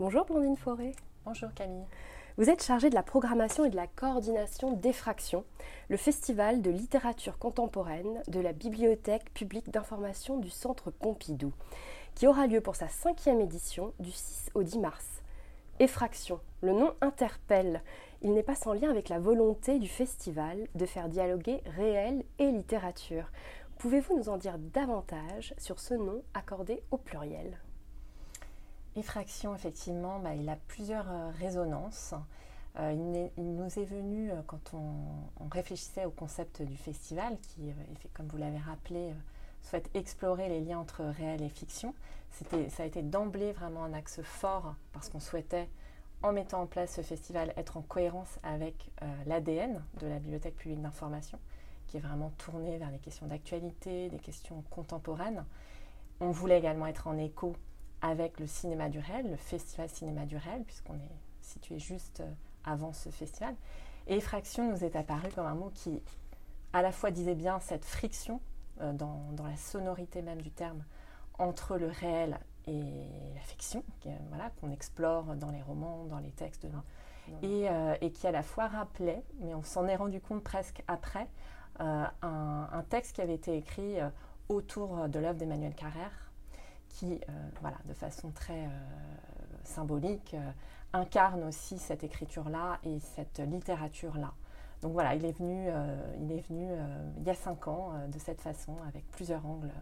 Bonjour Blandine Forêt. Bonjour Camille. Vous êtes chargée de la programmation et de la coordination d'Effraction, le festival de littérature contemporaine de la Bibliothèque publique d'information du Centre Pompidou, qui aura lieu pour sa cinquième édition du 6 au 10 mars. Effraction, le nom interpelle. Il n'est pas sans lien avec la volonté du festival de faire dialoguer réel et littérature. Pouvez-vous nous en dire davantage sur ce nom accordé au pluriel? Effraction, effectivement, bah, il a plusieurs euh, résonances. Euh, il, nous est venu, euh, quand on, réfléchissait au concept du festival, qui, comme vous l'avez rappelé, souhaite explorer les liens entre réel et fiction, ça a été d'emblée vraiment un axe fort, parce qu'on souhaitait, en mettant en place ce festival, être en cohérence avec l'ADN de la Bibliothèque publique d'information, qui est vraiment tournée vers les questions d'actualité, des questions contemporaines. On voulait également être en écho avec le cinéma du réel, le festival cinéma du réel, puisqu'on est situé juste euh, avant ce festival. Et effraction nous est apparu comme un mot qui, à la fois, disait bien cette friction euh, dans, la sonorité même du terme entre le réel et la fiction, voilà, qu'on explore dans les romans, dans les textes, et, euh, et, qui à la fois rappelait, mais on s'en est rendu compte presque après, un, un, texte qui avait été écrit autour de l'œuvre d'Emmanuel Carrère, qui, euh, voilà, de façon très euh, symbolique, euh, incarne aussi cette écriture-là et cette littérature-là. Donc voilà, il est venu, il, est venu il y a cinq ans de cette façon, avec plusieurs angles.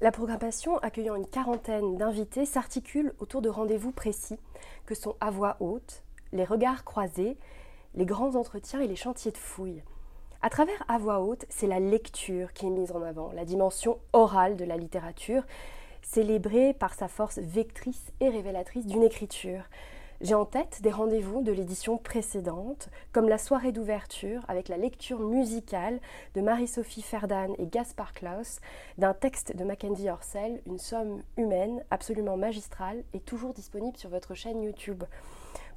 La programmation, accueillant une quarantaine d'invités, s'articule autour de rendez-vous précis que sont à voix haute, les regards croisés, les grands entretiens et les chantiers de fouilles. À travers À voix haute, c'est la lecture qui est mise en avant, la dimension orale de la littérature, célébrée par sa force vectrice et révélatrice d'une écriture. J'ai en tête des rendez-vous de l'édition précédente, comme la soirée d'ouverture avec la lecture musicale de Marie-Sophie Ferdan et Gaspard Klaus d'un texte de Mackenzie Orsel, Une somme humaine absolument magistrale et toujours disponible sur votre chaîne YouTube.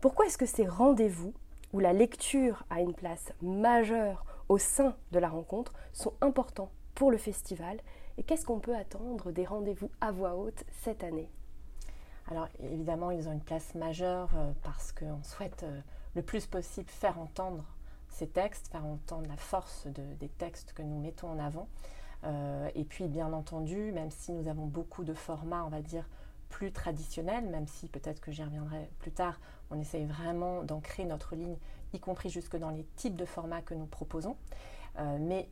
Pourquoi est-ce que ces rendez-vous, où la lecture a une place majeure au sein de la rencontre sont importants pour le festival et qu'est-ce qu'on peut attendre des rendez-vous à voix haute cette année? Alors évidemment, ils ont une place majeure euh, parce qu'on souhaite euh, le plus possible faire entendre ces textes, faire entendre la force des textes que nous mettons en avant. Euh, et puis bien entendu, même si nous avons beaucoup de formats, on va dire, plus traditionnels, même si peut-être que j'y reviendrai plus tard, on essaye vraiment d'ancrer notre ligne y compris jusque dans les types de formats que nous proposons. Euh, mais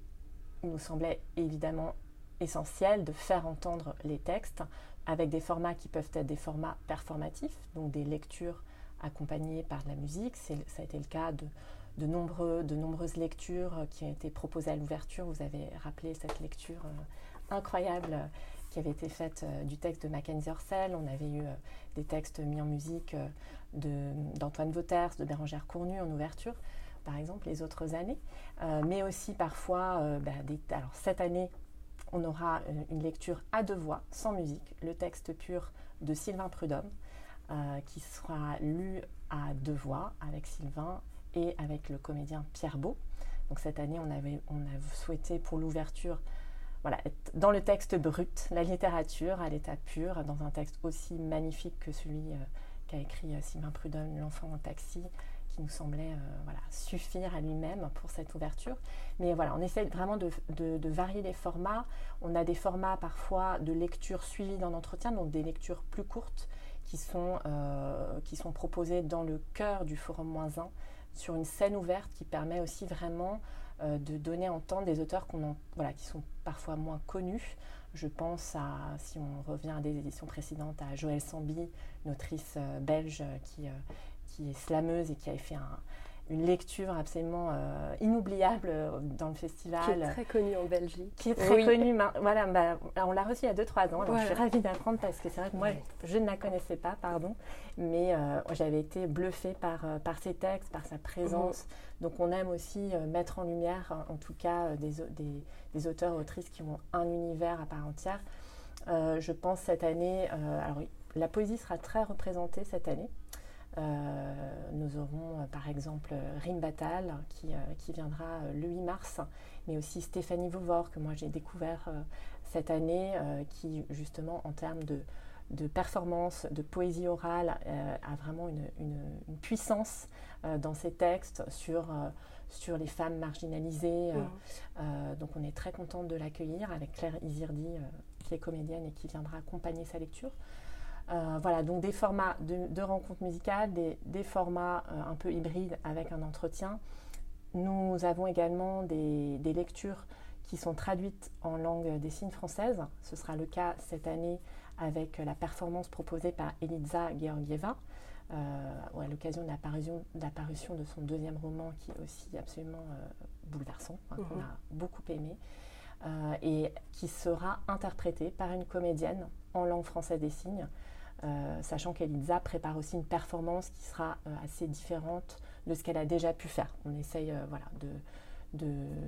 il nous semblait évidemment essentiel de faire entendre les textes avec des formats qui peuvent être des formats performatifs, donc des lectures accompagnées par de la musique. Ça a été le cas de, de, nombreuses lectures qui ont été proposées à l'ouverture. Vous avez rappelé cette lecture euh, incroyable qui avait été faite euh, du texte de Mackenzie Orsel. On avait eu des textes mis en musique d'Antoine Vauters, de Bérangère Cournu en ouverture, par exemple, les autres années, euh, mais aussi parfois, euh, bah, alors cette année, on aura euh, une lecture à deux voix, sans musique, le texte pur de Sylvain Prudhomme, qui sera lu à deux voix avec Sylvain et avec le comédien Pierre Beau. Donc cette année, on, avait, on a souhaité pour l'ouverture voilà, dans le texte brut, la littérature à l'état pur, dans un texte aussi magnifique que celui qu'a écrit euh, Sylvain Prudhomme, L'enfant en taxi, qui nous semblait euh, voilà, suffire à lui-même pour cette ouverture. Mais voilà, on essaie vraiment de, varier les formats. On a des formats parfois de lecture suivie d'un entretien, donc des lectures plus courtes qui sont, euh, qui sont proposées dans le cœur du Forum moins 1 sur une scène ouverte qui permet aussi vraiment de donner en temps des auteurs voilà, qui sont parfois moins connus, je pense à, si on revient à des éditions précédentes, à Joëlle Sambi, une autrice euh, belge qui, euh, qui est slameuse et qui a fait une lecture absolument euh, inoubliable dans le festival. Qui est très connue en Belgique. Qui est très connue. Voilà, bah, on l'a reçue il y a 2-3 ans. Alors Je suis ravie d'apprendre parce que c'est vrai que moi, je ne la connaissais pas, pardon. Mais j'avais été bluffée par, par ses textes, par sa présence. Donc on aime aussi mettre en lumière, en tout cas, des, des, des auteurs et autrices qui ont un univers à part entière. je pense cette année, alors la poésie sera très représentée cette année. Euh, nous aurons euh, par exemple Rim Batal qui, euh, qui, viendra le 8 mars, mais aussi Stéphanie Vouvor que moi j'ai découvert cette année, qui justement en termes de, de performance, de poésie orale, a vraiment une, puissance dans ses textes sur, sur les femmes marginalisées. Mmh. donc on est très contente de l'accueillir avec Claire Isirdi, qui est comédienne et qui viendra accompagner sa lecture. Euh, voilà, donc des formats de, rencontres musicales, des, formats euh, un peu hybrides avec un entretien. Nous avons également des, lectures qui sont traduites en langue des signes française. Ce sera le cas cette année avec la performance proposée par Eliza Georgieva euh, à l'occasion de l'apparition de son deuxième roman qui est aussi absolument bouleversant, hein, qu'on mhm. a beaucoup aimé, et qui sera interprété par une comédienne en langue française des signes euh, sachant qu'Eliza prépare aussi une performance qui sera euh, assez différente de ce qu'elle a déjà pu faire. On essaye euh, voilà, de,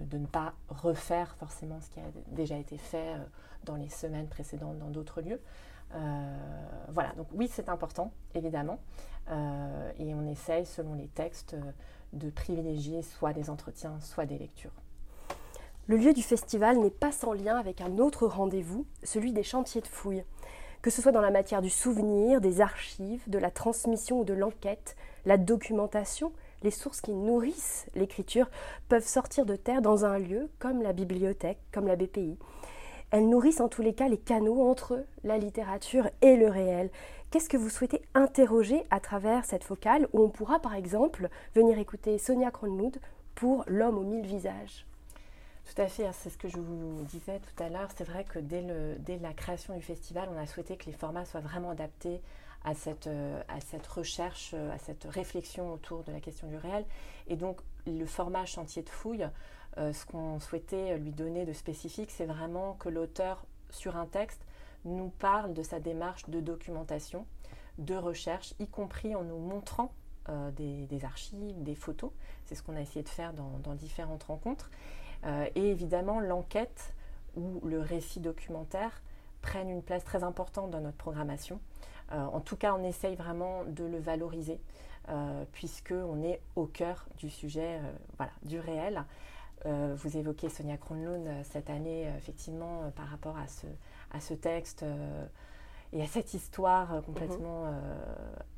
de, ne pas refaire forcément ce qui a déjà été fait dans les semaines précédentes dans d'autres lieux. voilà, donc oui, c'est important, évidemment. et on essaye, selon les textes, de privilégier soit des entretiens, soit des lectures. Le lieu du festival n'est pas sans lien avec un autre rendez-vous, celui des chantiers de fouilles que ce soit dans la matière du souvenir, des archives, de la transmission ou de l'enquête, la documentation, les sources qui nourrissent l'écriture peuvent sortir de terre dans un lieu comme la bibliothèque, comme la BPI. Elles nourrissent en tous les cas les canaux entre la littérature et le réel. Qu'est-ce que vous souhaitez interroger à travers cette focale où on pourra par exemple venir écouter Sonia Kronlund pour L'homme aux mille visages? Tout à fait, hein, c'est ce que je vous disais tout à l'heure. C'est vrai que dès, la création du festival, on a souhaité que les formats soient vraiment adaptés à cette, euh, recherche, euh, à cette réflexion autour de la question du réel. Et donc, le format chantier de fouille, euh, ce qu'on souhaitait lui donner de spécifique, c'est vraiment que l'auteur, sur un texte, nous parle de sa démarche de documentation, de recherche, y compris en nous montrant des, archives, des photos. C'est ce qu'on a essayé de faire dans différentes rencontres. Euh, et évidemment, l'enquête ou le récit documentaire prennent une place très importante dans notre programmation. Euh, en tout cas, on essaye vraiment de le valoriser, euh, puisqu'on est au cœur du sujet, voilà, du réel. vous évoquez Sonia Kronlund cette année, effectivement, par rapport à ce, à ce texte et à cette histoire complètement, mhm.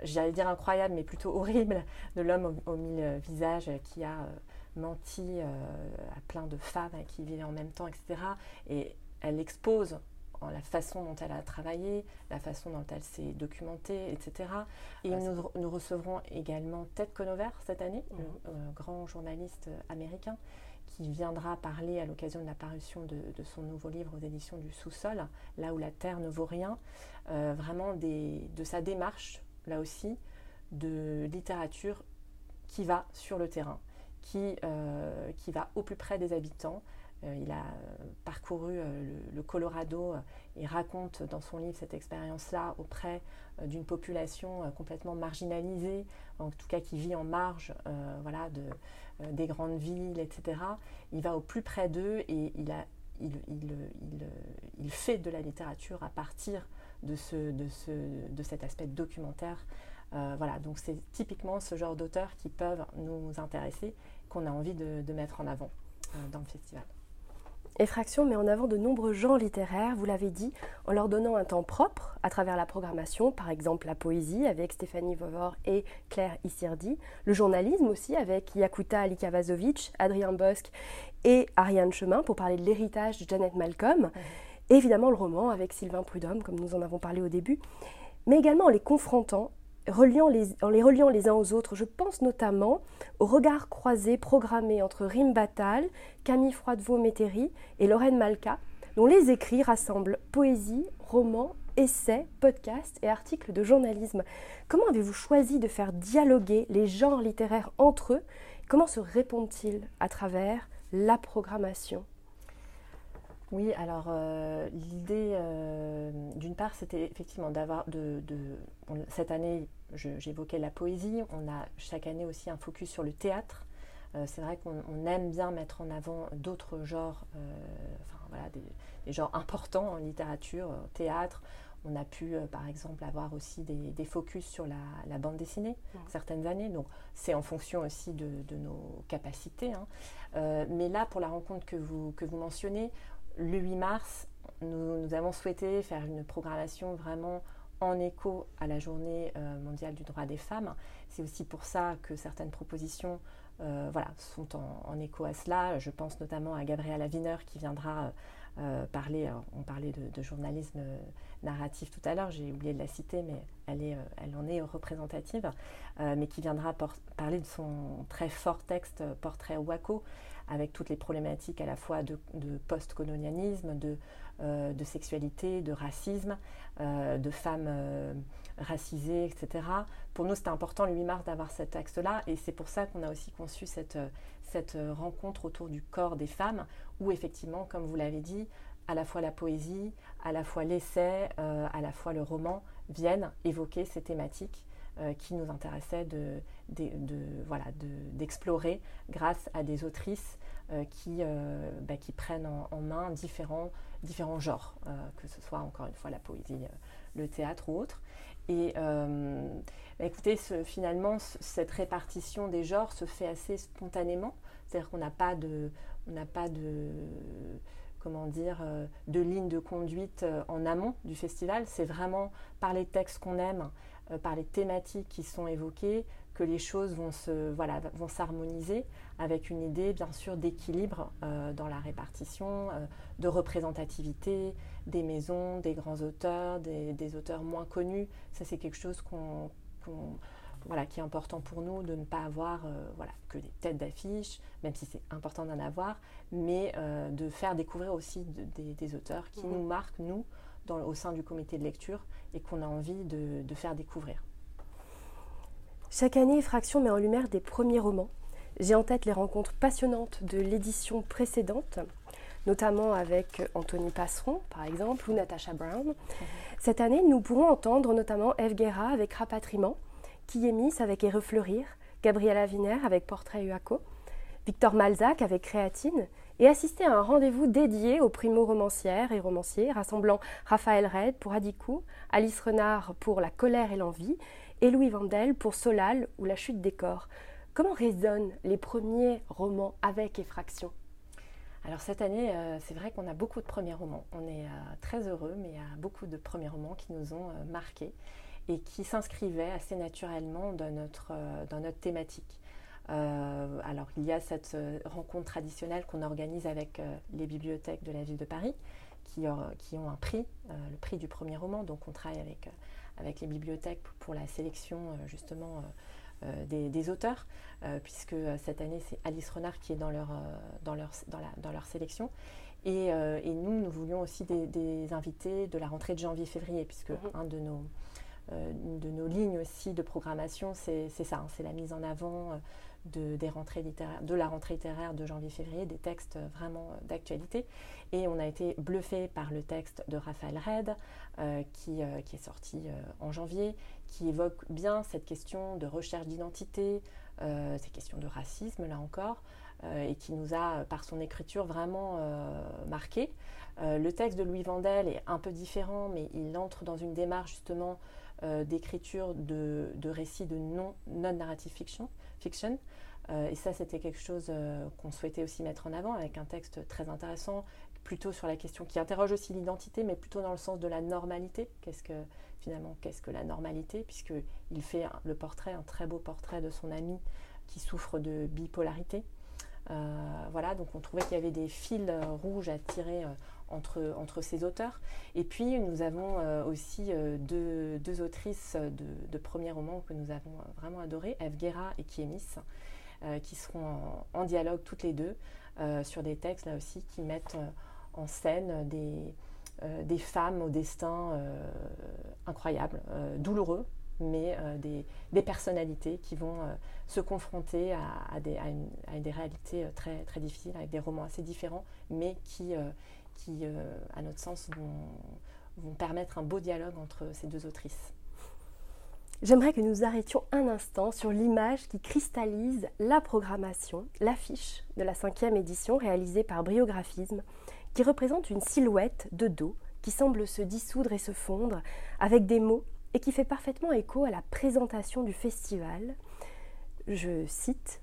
j'allais dire incroyable, mais plutôt horrible, de l'homme au, mille visages qui a menti euh, à plein de femmes qui vivaient en même temps, etc. Et elle expose en la façon dont elle a travaillé, la façon dont elle s'est documentée, etc. Et nous, recevrons également Ted Conover cette année, le euh, grand journaliste américain, qui viendra parler à l'occasion de l'apparition de, son nouveau livre aux éditions du sous-sol, Là où la terre ne vaut rien, euh, vraiment de sa démarche, là aussi, de littérature qui va sur le terrain, qui, euh, qui va au plus près des habitants. Euh, il a parcouru euh, le, Colorado et raconte dans son livre cette expérience-là auprès d'une population complètement marginalisée, en tout cas qui vit en marge voilà, de, des grandes villes, etc. Il va au plus près d'eux et il, a, il, il, il, fait de la littérature à partir de, ce, de, ce, de cet aspect documentaire euh, voilà, donc c'est typiquement ce genre d'auteurs qui peuvent nous intéresser, qu'on a envie de, mettre en avant euh, dans le festival. Effraction met en avant de nombreux genres littéraires, vous l'avez dit, en leur donnant un temps propre à travers la programmation, par exemple la poésie avec Stéphanie Vovor et Claire Issirdi, le journalisme aussi avec Yakuta Alikavazovic, Adrien Bosque et Ariane Chemin pour parler de l'héritage de Janet Malcolm, et évidemment le roman avec Sylvain Prudhomme, comme nous en avons parlé au début, mais également en les confrontant en les reliant les uns aux autres. Je pense notamment au regard croisé programmé entre Rim Batal, Camille Froidevaux-Métairie et Lorraine Malka, dont les écrits rassemblent poésie, romans, essais, podcasts et articles de journalisme. Comment avez-vous choisi de faire dialoguer les genres littéraires entre eux? Comment se répondent-ils à travers la programmation? Oui, alors euh, l'idée, euh, d'une part, c'était effectivement d'avoir de, cette année, j'évoquais la poésie. On a chaque année aussi un focus sur le théâtre. Euh, c'est vrai qu'on aime bien mettre en avant d'autres genres, enfin voilà, des, genres importants en littérature, théâtre. On a pu, par exemple, avoir aussi des, focus sur la, bande dessinée certaines années. Donc, c'est en fonction aussi de, nos capacités. Hein. mais là, pour la rencontre que vous, que vous mentionnez, le 8 mars, nous, avons souhaité faire une programmation vraiment en écho à la journée mondiale du droit des femmes. C'est aussi pour ça que certaines propositions voilà, sont en, écho à cela. Je pense notamment à Gabriela Wiener qui viendra parler, on parlait de, journalisme narratif tout à l'heure, j'ai oublié de la citer, mais elle en est représentative, mais qui viendra parler de son très fort texte Portrait Waco, avec toutes les problématiques à la fois de, post-colonialisme, de, euh, de, sexualité, de racisme, euh, de femmes euh, racisées, etc. Pour nous, c'était important le 8 mars d'avoir cet axe-là, et c'est pour ça qu'on a aussi conçu cette, cette rencontre autour du corps des femmes, où effectivement, comme vous l'avez dit, à la fois la poésie, à la fois l'essai, à la fois le roman viennent évoquer ces thématiques qui nous intéressaient de, d'explorer grâce à des autrices euh, qui, euh, bah, qui prennent en, main différents, différents genres, euh, que ce soit encore une fois la poésie, le théâtre ou autre. Et bah, écoutez, finalement, cette répartition des genres se fait assez spontanément. C'est-à-dire qu'on n'a pas de, on n'a pas de, comment dire, de ligne de conduite en amont du festival. C'est vraiment par les textes qu'on aime, par les thématiques qui sont évoquées, que les choses vont se voilà vont s'harmoniser avec une idée bien sûr d'équilibre euh, dans la répartition, euh, de représentativité des maisons, des grands auteurs, des, auteurs moins connus. Ça c'est quelque chose qu'on voilà, qui est important pour nous de ne pas avoir euh, voilà, que des têtes d'affiche, même si c'est important d'en avoir, mais de faire découvrir aussi des, auteurs qui mmh. nous marquent, nous, dans, au sein du comité de lecture, et qu'on a envie de, de faire découvrir. Chaque année, Fraction met en lumière des premiers romans. J'ai en tête les rencontres passionnantes de l'édition précédente, notamment avec Anthony Passeron, par exemple, ou Natasha Brown. Mhm. Cette année, nous pourrons entendre notamment Eve Guerra avec Rapatriement, Kiemis avec Et Refleurir, Gabriela Wiener avec Portrait Uaco, Victor Malzac avec Créatine, et assister à un rendez-vous dédié aux primo-romancières et romanciers, rassemblant Raphaël Red pour Adicou, Alice Renard pour La colère et l'envie, et Louis Vandel pour Solal ou La chute des corps. Comment résonnent les premiers romans avec effraction? Alors cette année, euh, c'est vrai qu'on a beaucoup de premiers romans. On est euh, très heureux, mais il y a beaucoup de premiers romans qui nous ont euh, marqués et qui s'inscrivaient assez naturellement dans notre, dans notre thématique. Alors il y a cette rencontre traditionnelle qu'on organise avec les bibliothèques de la ville de Paris, qui, qui ont un prix, le prix du premier roman. Donc on travaille avec avec les bibliothèques pour la sélection euh, justement euh, euh, des, auteurs, puisque cette année c'est Alice Renard qui est dans leur, dans leur, dans leur sélection. Et, nous, nous voulions aussi des, invités de la rentrée de janvier-février, puisque mhm. un de nos, une de nos lignes aussi de programmation, c'est ça, hein, c'est la mise en avant de, la rentrée littéraire de janvier-février, des textes vraiment d'actualité. Et on a été bluffé par le texte de Raphaël Red, euh, qui, euh, qui, est sorti euh, en janvier, qui évoque bien cette question de recherche d'identité, ces questions de racisme, là encore, et qui nous a, par son écriture, vraiment marqué. le texte de Louis Vandel est un peu différent, mais il entre dans une démarche justement d'écriture de, de récits de non-narrative fiction, fiction et ça, c'était quelque chose qu'on souhaitait aussi mettre en avant avec un texte très intéressant plutôt sur la question qui interroge aussi l'identité, mais plutôt dans le sens de la normalité. Qu'est-ce que finalement, qu'est-ce que la normalité? Puisque il fait le portrait, un très beau portrait de son ami qui souffre de bipolarité. Euh, voilà, donc on trouvait qu'il y avait des fils rouges à tirer euh, entre, entre ces auteurs. Et puis nous avons euh, aussi deux, deux, autrices de, de, premiers romans que nous avons vraiment adorées, Eve Guerra et Kiemis, qui seront en, dialogue toutes les deux sur des textes là aussi qui mettent en scène des, euh, des femmes au destin euh, incroyable, euh, douloureux, mais des, des, personnalités qui vont se confronter à, des, à, des, réalités très, très difficiles, avec des romans assez différents, mais qui, qui à notre sens, vont, vont permettre un beau dialogue entre ces deux autrices. J'aimerais que nous arrêtions un instant sur l'image qui cristallise la programmation, l'affiche de la cinquième édition réalisée par Briographisme qui représente une silhouette de dos qui semble se dissoudre et se fondre avec des mots et qui fait parfaitement écho à la présentation du festival. Je cite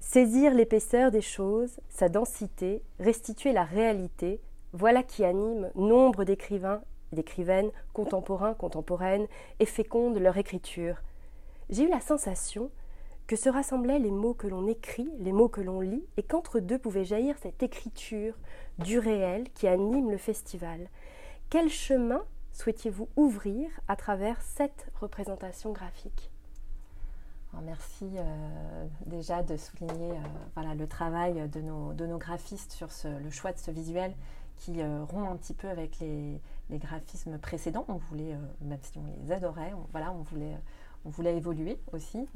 Saisir l'épaisseur des choses, sa densité, restituer la réalité, voilà qui anime nombre d'écrivains d'écrivaines, contemporains, contemporaines, et fécondent leur écriture. J'ai eu la sensation que se rassemblaient les mots que l'on écrit, les mots que l'on lit, et qu'entre deux pouvait jaillir cette écriture du réel qui anime le festival. Quel chemin souhaitiez-vous ouvrir à travers cette représentation graphique? Merci euh, déjà de souligner euh, le travail de nos, de nos graphistes sur le choix de ce visuel qui euh, rompt un petit peu avec les, les graphismes précédents. On voulait, même si on les adorait, on, voilà, on voulait, on voulait évoluer aussi.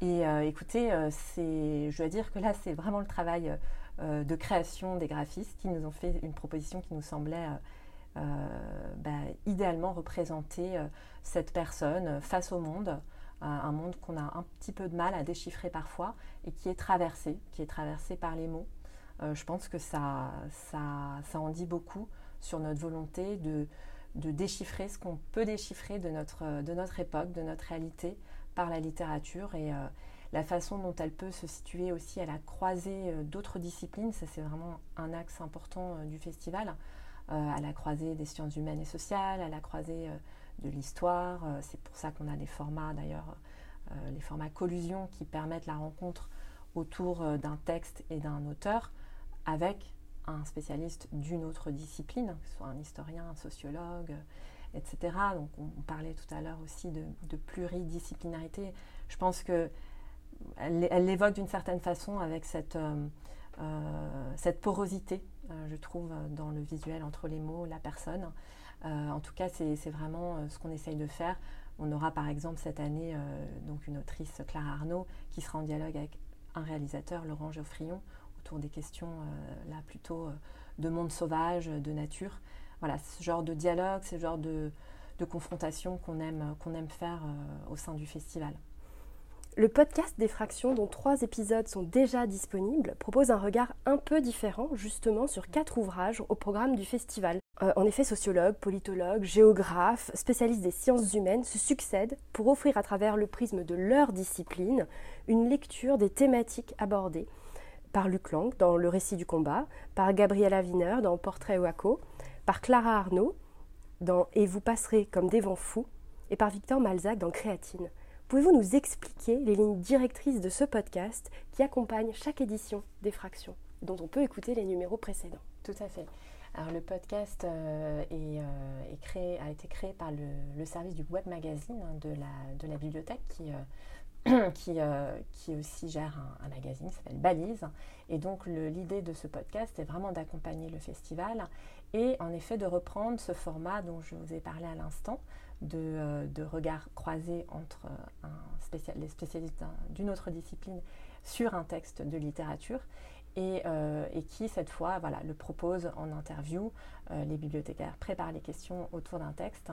et écoutez, je dois dire que là, c'est vraiment le travail de création des graphistes qui nous ont fait une proposition qui nous semblait bah, idéalement représenter cette personne face au monde un monde qu'on a un petit peu de mal à déchiffrer parfois et qui est traversé, qui est traversé par les mots. Euh, je pense que ça, ça, ça, en dit beaucoup sur notre volonté de, déchiffrer ce qu'on peut déchiffrer de notre, époque, de notre réalité par la littérature et euh, la façon dont elle peut se situer aussi à la croisée euh, d'autres disciplines. Ça, c'est vraiment un axe important du festival, à la croisée des sciences humaines et sociales, à la croisée de l'histoire. Euh, c'est pour ça qu'on a des formats d'ailleurs, euh, les formats collusion qui permettent la rencontre autour euh, d'un texte et d'un auteur avec un spécialiste d'une autre discipline, que ce soit un historien, un sociologue, etc. Donc on, parlait tout à l'heure aussi de, pluridisciplinarité. Je pense que elle, l'évoque d'une certaine façon avec cette, cette porosité, je trouve, dans le visuel entre les mots, la personne. Euh, en tout cas, c'est vraiment euh, ce qu'on essaye de faire. On aura par exemple cette année euh, donc une autrice, Clara Arnaud, qui sera en dialogue avec un réalisateur, Laurent Geoffrion, autour des questions là plutôt de monde sauvage, de nature. Voilà, ce genre de dialogue, ce genre de, confrontation qu'on aime, qu'on aime faire au sein du festival. Le podcast Défraction, dont trois épisodes sont déjà disponibles, propose un regard un peu différent justement sur quatre ouvrages au programme du festival. Euh, en effet, sociologues, politologues, géographes, spécialistes des sciences humaines se succèdent pour offrir à travers le prisme de leur discipline une lecture des thématiques abordées par Luc Lang dans Le récit du combat, par Gabriela Wiener dans Portrait Waco, par Clara Arnaud dans Et vous passerez comme des vents fous, et par Victor Malzac dans Créatine. Pouvez-vous nous expliquer les lignes directrices de ce podcast qui accompagne chaque édition des fractions, dont on peut écouter les numéros précédents? Tout à fait. Alors le podcast euh, euh, a été créé par le, service du web magazine hein, de, la, de, la, bibliothèque qui, euh, qui, qui, aussi gère un, magazine qui s'appelle Balise. Et donc l'idée de ce podcast est vraiment d'accompagner le festival et en effet de reprendre ce format dont je vous ai parlé à l'instant, de, de regard croisé entre un les spécialistes d'une autre discipline sur un texte de littérature et, euh, qui cette fois voilà, le propose en interview. Euh, les bibliothécaires préparent les questions autour d'un texte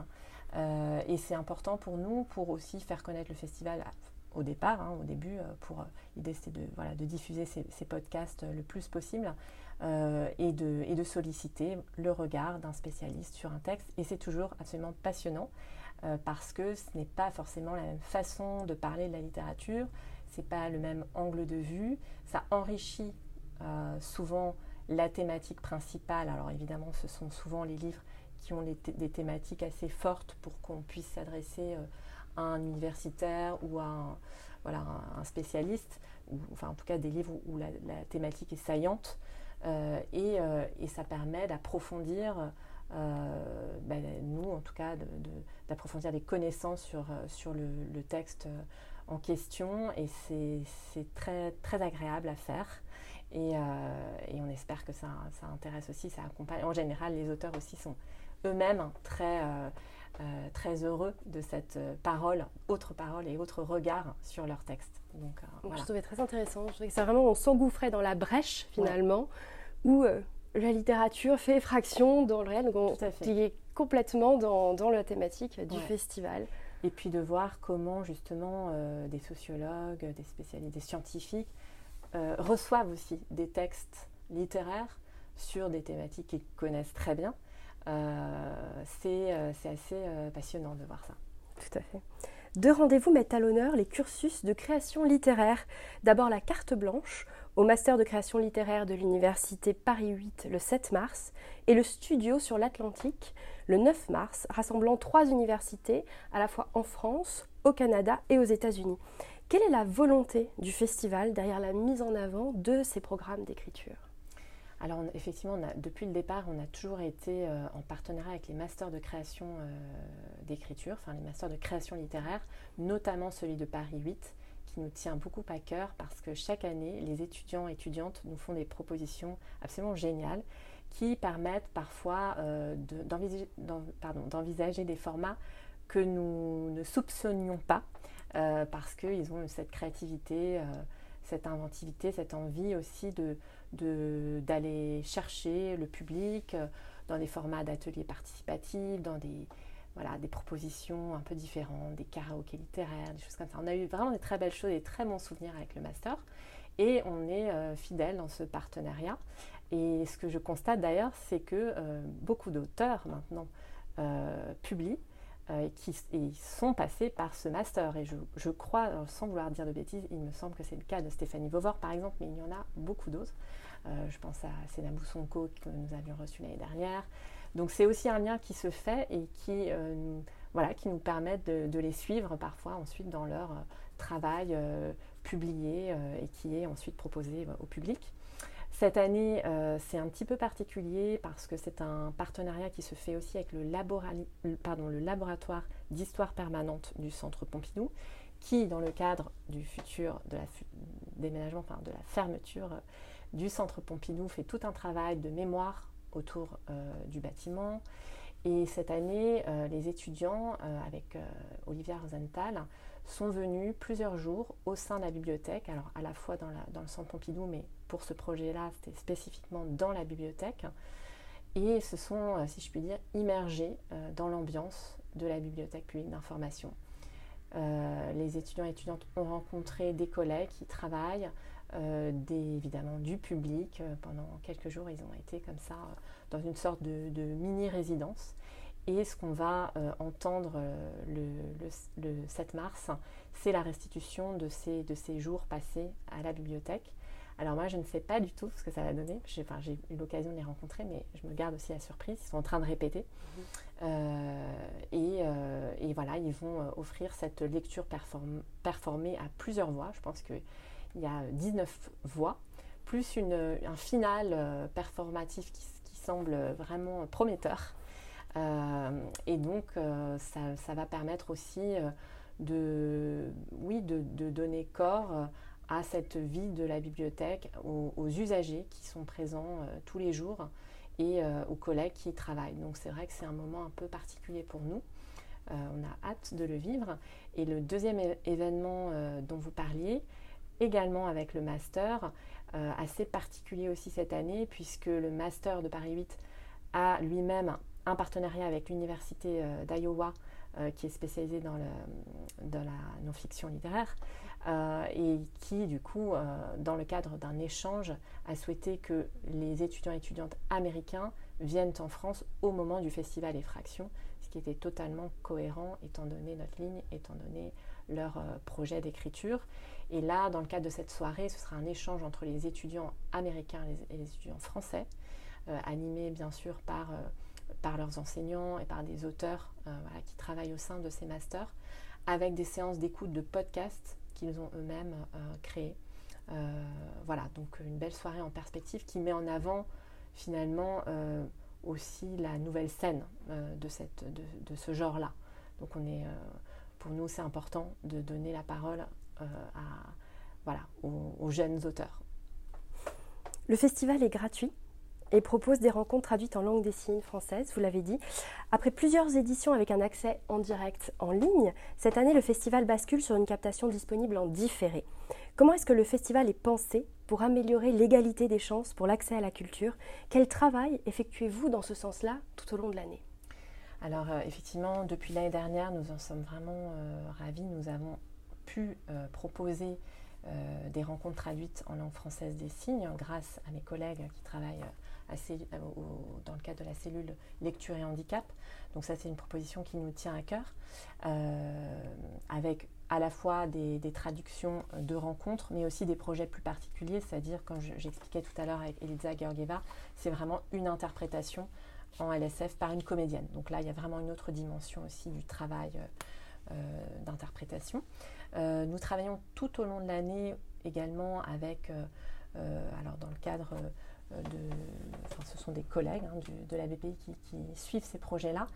euh, et c'est important pour nous pour aussi faire connaître le festival au départ, hein, au début, pour l'idée c'était de, voilà, de diffuser ces, podcasts le plus possible et de, et, de, solliciter le regard d'un spécialiste sur un texte et c'est toujours absolument passionnant parce que ce n'est pas forcément la même façon de parler de la littérature, c'est pas le même angle de vue, ça enrichit euh, souvent la thématique principale. Alors évidemment, ce sont souvent les livres qui ont des thématiques assez fortes pour qu'on puisse s'adresser euh, un universitaire ou un, voilà, un spécialiste, ou enfin en tout cas des livres où, la, thématique est saillante. Euh, et, et, ça permet d'approfondir, ben, nous en tout cas, d'approfondir des connaissances sur, sur le, texte en question. Et c'est très, très agréable à faire. Euh, et, on espère que ça, intéresse aussi, ça accompagne. En général, les auteurs aussi sont eux-mêmes très, euh, euh, très heureux de cette parole, autre parole et autre regard sur leur texte. Donc, Je trouvais très intéressant. Je trouvais que c'est vraiment, on s'engouffrait dans la brèche finalement, où la littérature fait effraction dans le réel. Donc on est complètement dans, dans, la thématique du festival. Et puis de voir comment justement des sociologues, des spécialistes, des scientifiques euh, reçoivent aussi des textes littéraires sur des thématiques qu'ils connaissent très bien. Euh, euh, c'est assez passionnant de voir ça. Tout à fait. Deux rendez-vous mettent à l'honneur les cursus de création littéraire. D'abord la carte blanche, au Master de création littéraire de l'Université Paris 8 le 7 mars et le Studio sur l'Atlantique le 9 mars, rassemblant trois universités à la fois en France, au Canada et aux États-Unis. Quelle est la volonté du festival derrière la mise en avant de ces programmes d'écriture? Alors effectivement, depuis le départ, on a toujours été euh, en partenariat avec les masters de création euh, d'écriture, enfin les masters de création littéraire, notamment celui de Paris 8, qui nous tient beaucoup à cœur parce que chaque année, les étudiants et étudiantes nous font des propositions absolument géniales qui permettent parfois euh, d'envisager des formats que nous ne soupçonnions pas parce qu'ils ont cette créativité, cette inventivité, cette envie aussi de d'aller chercher le public euh, dans des formats d'ateliers participatifs, dans des, voilà, des propositions un peu différentes, des karaokés littéraires, des choses comme ça. On a eu vraiment des très belles choses, des très bons souvenirs avec le master. Et on est euh, fidèle dans ce partenariat. Et ce que je constate d'ailleurs, c'est que euh, beaucoup d'auteurs maintenant publient et qui sont passés par ce master. Et je, crois, sans vouloir dire de bêtises, il me semble que c'est le cas de Stéphanie Vauvor par exemple, mais il y en a beaucoup d'autres. Euh, je pense à Senabou Sonko que nous avions reçu l'année dernière. Donc c'est aussi un lien qui se fait et qui, euh, voilà, qui nous permet de, les suivre parfois ensuite dans leur euh, travail publié et qui est ensuite proposé au public. Cette année, c'est un petit peu particulier parce que c'est un partenariat qui se fait aussi avec le, laboratoire d'histoire permanente du Centre Pompidou, qui, dans le cadre du futur de la déménagement, de la fermeture du Centre Pompidou fait tout un travail de mémoire autour euh, du bâtiment. Et cette année, euh, les étudiants, euh, avec Olivia Rosenthal, sont venus plusieurs jours au sein de la bibliothèque, alors à la fois dans, le Centre Pompidou, mais pour ce projet-là, c'était spécifiquement dans la bibliothèque, et se sont, si je puis dire, immergés dans l'ambiance de la bibliothèque publique d'information. les étudiants et étudiantes ont rencontré des collègues qui travaillent euh, évidemment du public. Euh, pendant quelques jours, ils ont été comme ça euh, dans une sorte de, mini-résidence. Et ce qu'on va entendre le, 7 mars, c'est la restitution de ces, de ces jours passés à la bibliothèque. Alors moi, je ne sais pas du tout ce que ça va donner. J'ai eu l'occasion de les rencontrer, mais je me garde aussi la surprise. Ils sont en train de répéter. Mmh. et, et, voilà, ils vont offrir cette lecture performée à plusieurs voix. Je pense que il y a 19 voix, plus un final euh, performatif qui, semble vraiment prometteur. Euh, et donc, euh, ça, va permettre aussi de, oui, de, donner corps à cette vie de la bibliothèque, aux, usagers qui sont présents tous les jours et aux collègues qui y travaillent. Donc, c'est vrai que c'est un moment un peu particulier pour nous. on a hâte de le vivre. Et le deuxième événement dont vous parliez, également avec le master, euh, assez particulier aussi cette année, puisque le master de Paris 8 a lui-même un partenariat avec l'université euh, d'Iowa, euh, qui est spécialisée dans, la non-fiction littéraire, et qui, du coup, dans le cadre d'un échange, a souhaité que les étudiants et étudiantes américains viennent en France au moment du festival Effraction, ce qui était totalement cohérent étant donné notre ligne, étant donné leur projet d'écriture. Et là, dans le cadre de cette soirée, ce sera un échange entre les étudiants américains et les, étudiants français, euh, animés bien sûr par, euh, par leurs enseignants et par des auteurs euh, qui travaillent au sein de ces masters, avec des séances d'écoute de podcasts qu'ils ont eux-mêmes créés. voilà, donc une belle soirée en perspective qui met en avant finalement aussi la nouvelle scène de, cette, de, ce genre-là. Donc on est, pour nous, c'est important de donner la parole euh, à, voilà, aux, jeunes auteurs. Le festival est gratuit? Et propose des rencontres traduites en langue des signes française, vous l'avez dit. Après plusieurs éditions avec un accès en direct en ligne, cette année le festival bascule sur une captation disponible en différé. Comment est-ce que le festival est pensé pour améliorer l'égalité des chances pour l'accès à la culture? Quel travail effectuez-vous dans ce sens-là tout au long de l'année? Alors euh, effectivement, depuis l'année dernière, nous en sommes vraiment euh, ravis. Nous avons pu euh, proposer des rencontres traduites en langue française des signes grâce à mes collègues qui travaillent euh, dans le cadre de la cellule lecture et handicap. Donc ça c'est une proposition qui nous tient à cœur avec à la fois des, traductions de rencontres, mais aussi des projets plus particuliers, c'est-à-dire, comme j'expliquais tout à l'heure avec Eliza Georgieva, c'est vraiment une interprétation en LSF par une comédienne. Donc là, il y a vraiment une autre dimension aussi du travail d'interprétation. nous travaillons tout au long de l'année également avec, alors dans le cadre enfin, ce sont des collègues hein, de la BPI qui, suivent ces projets-là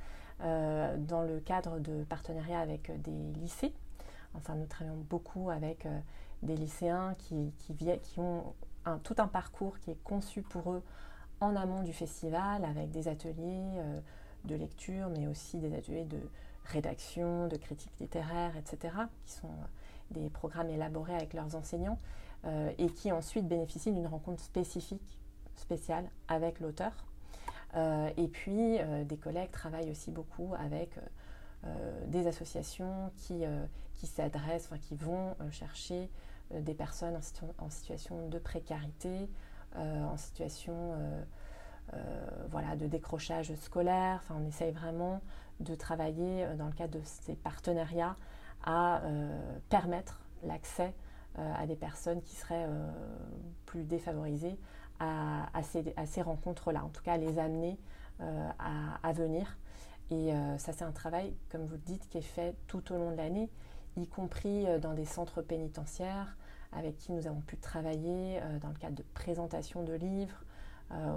euh, dans le cadre de partenariats avec des lycées. Enfin, nous travaillons beaucoup avec euh, des lycéens qui, ont tout un parcours qui est conçu pour eux en amont du festival avec des ateliers euh, de lecture, mais aussi des ateliers de rédaction, de critique littéraire, etc., qui sont des programmes élaborés avec leurs enseignants et qui ensuite bénéficient d'une rencontre spécifique spécial avec l'auteur. Euh, et puis, euh, des collègues travaillent aussi beaucoup avec euh, des associations qui, qui s'adressent, enfin, qui vont chercher des personnes en, situation de précarité, en situation voilà, de décrochage scolaire. Enfin, on essaye vraiment de travailler dans le cadre de ces partenariats à permettre l'accès à des personnes qui seraient plus défavorisées à, ces, rencontres-là, en tout cas à les amener euh, à, venir. Et euh, ça, c'est un travail, comme vous le dites, qui est fait tout au long de l'année, y compris euh, dans des centres pénitentiaires avec qui nous avons pu travailler dans le cadre de présentation de livres,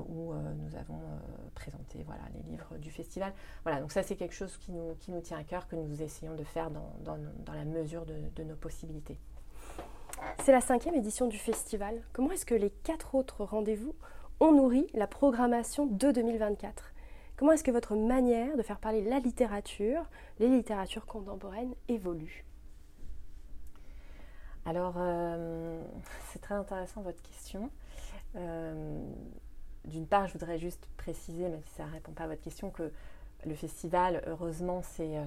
où nous avons présenté voilà, les livres du festival. Voilà, donc ça c'est quelque chose qui nous, tient à cœur, que nous essayons de faire dans, la mesure de, nos possibilités. C'est la cinquième édition du festival. Comment est-ce que les quatre autres rendez-vous ont nourri la programmation de 2024 Comment est-ce que votre manière de faire parler la littérature, les littératures contemporaines, évolue Alors, euh, c'est très intéressant votre question. Euh, d'une part, je voudrais juste préciser, même si ça ne répond pas à votre question, que le festival, heureusement, s'est euh,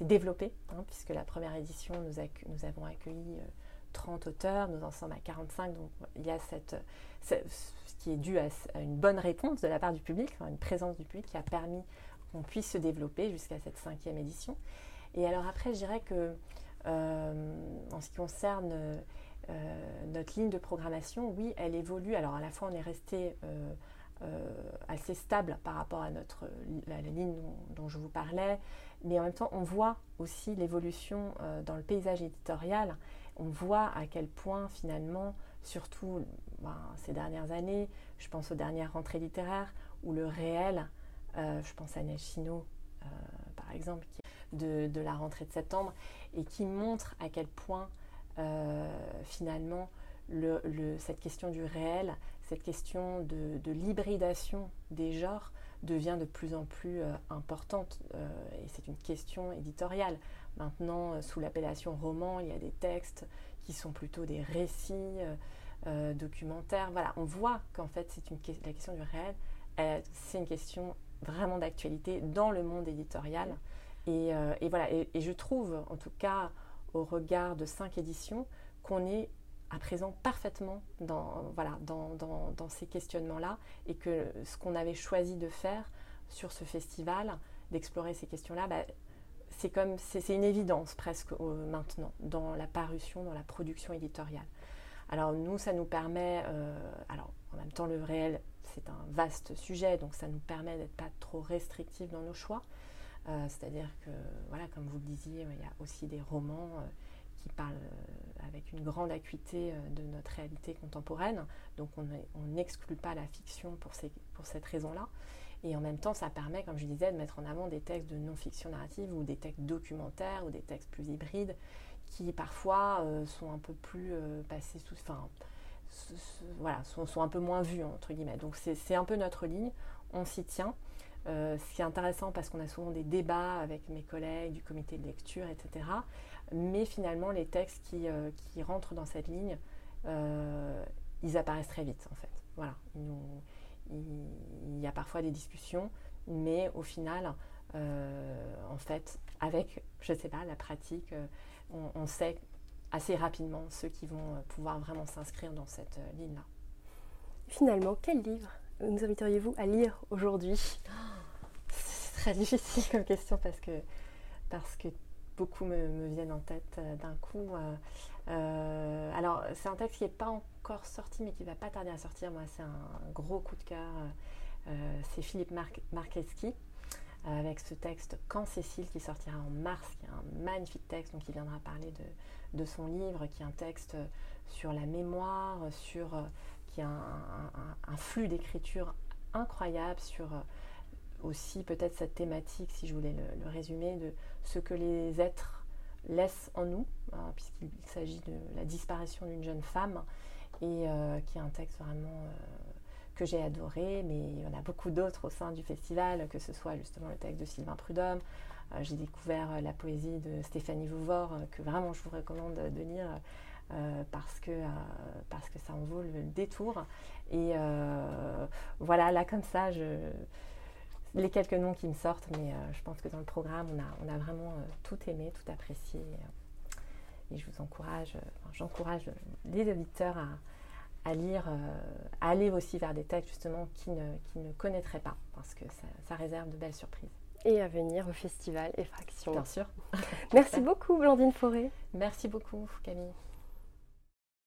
développé, hein, puisque la première édition, nous, avons accueilli 30 euh, auteurs, nous en sommes à 45, donc il y a cette, ce qui est dû à, une bonne réponse de la part du public, une présence du public qui a permis qu'on puisse se développer jusqu'à cette cinquième édition. Et alors après, je dirais que euh, en ce qui concerne notre ligne de programmation, oui, elle évolue. Alors à la fois, on est resté euh, assez stable par rapport à notre, la, ligne dont, je vous parlais, mais en même temps, on voit aussi l'évolution euh, dans le paysage éditorial. On voit à quel point, finalement, surtout ben, ces dernières années, je pense aux dernières rentrées littéraires, où le réel, euh, je pense à Neige par exemple, de, la rentrée de septembre, et qui montre à quel point, finalement, le, cette question du réel cette question de, l'hybridation des genres devient de plus en plus euh, importante euh, et c'est une question éditoriale. Maintenant, euh, sous l'appellation roman, il y a des textes qui sont plutôt des récits documentaires. Voilà, on voit qu'en fait, c'est une, la question du réel, c'est une question vraiment d'actualité dans le monde éditorial. Et, voilà, et, je trouve, en tout cas, au regard de cinq éditions, qu'on est à présent parfaitement dans, voilà, dans, dans, ces questionnements-là et que ce qu'on avait choisi de faire sur ce festival, d'explorer ces questions-là, bah, c'est comme c'est une évidence presque maintenant dans la parution, dans la production éditoriale. Alors nous, ça nous permet, euh, alors en même temps le réel, c'est un vaste sujet, donc ça nous permet d'être pas trop restrictif dans nos choix. Euh, c'est-à-dire que, voilà, comme vous le disiez, il y a aussi des romans. Qui parle euh, avec une grande acuité euh, de notre réalité contemporaine. Donc on n'exclut pas la fiction pour, cette raison-là. Et en même temps, ça permet, comme je disais, de mettre en avant des textes de non-fiction narrative ou des textes documentaires ou des textes plus hybrides qui parfois euh, sont un peu plus passés sous... Enfin, voilà, sont, un peu moins vus, entre guillemets. Donc c'est un peu notre ligne, on s'y tient. Euh, ce qui est intéressant parce qu'on a souvent des débats avec mes collègues du comité de lecture, etc. Mais finalement, les textes qui, euh, qui rentrent dans cette ligne, euh, ils apparaissent très vite, en fait. Voilà. il, y a parfois des discussions, mais au final, en fait, avec, je ne sais pas, la pratique, on, on, sait assez rapidement ceux qui vont pouvoir vraiment s'inscrire dans cette ligne-là. Finalement, quel livre nous inviteriez-vous à lire aujourd'hui? C'est très difficile comme question parce que, parce que beaucoup me, viennent en tête d'un coup. alors, c'est un texte qui n'est pas encore sorti, mais qui ne va pas tarder à sortir. Moi, c'est un gros coup de cœur. c'est Philippe Mar Marcheski avec ce texte Quand Cécile qui sortira en mars, qui est un magnifique texte, donc il viendra parler de, son livre, qui est un texte sur la mémoire, sur, qui a un, flux d'écriture incroyable, sur aussi peut-être cette thématique, si je voulais le, résumer, de ce que les êtres laissent en nous, hein, puisqu'il s'agit de la disparition d'une jeune femme, et euh, qui est un texte vraiment... Euh, que j'ai adoré, mais il y en a beaucoup d'autres au sein du festival, que ce soit justement le texte de Sylvain Prudhomme. Euh, j'ai découvert la poésie de Stéphanie Vouvor, que vraiment je vous recommande de lire parce, que, parce que ça en vaut le détour. Et voilà, là comme ça, je, les quelques noms qui me sortent, mais je pense que dans le programme, on a, on a vraiment tout aimé, tout apprécié. Et je vous encourage, j'encourage les auditeurs à, à lire, euh, à aller aussi vers des textes justement qui ne, qui ne connaîtraient pas, parce que ça, réserve de belles surprises. Et à venir au festival Effraction. Bien sûr. Merci beaucoup Blandine Forêt. Merci beaucoup Camille.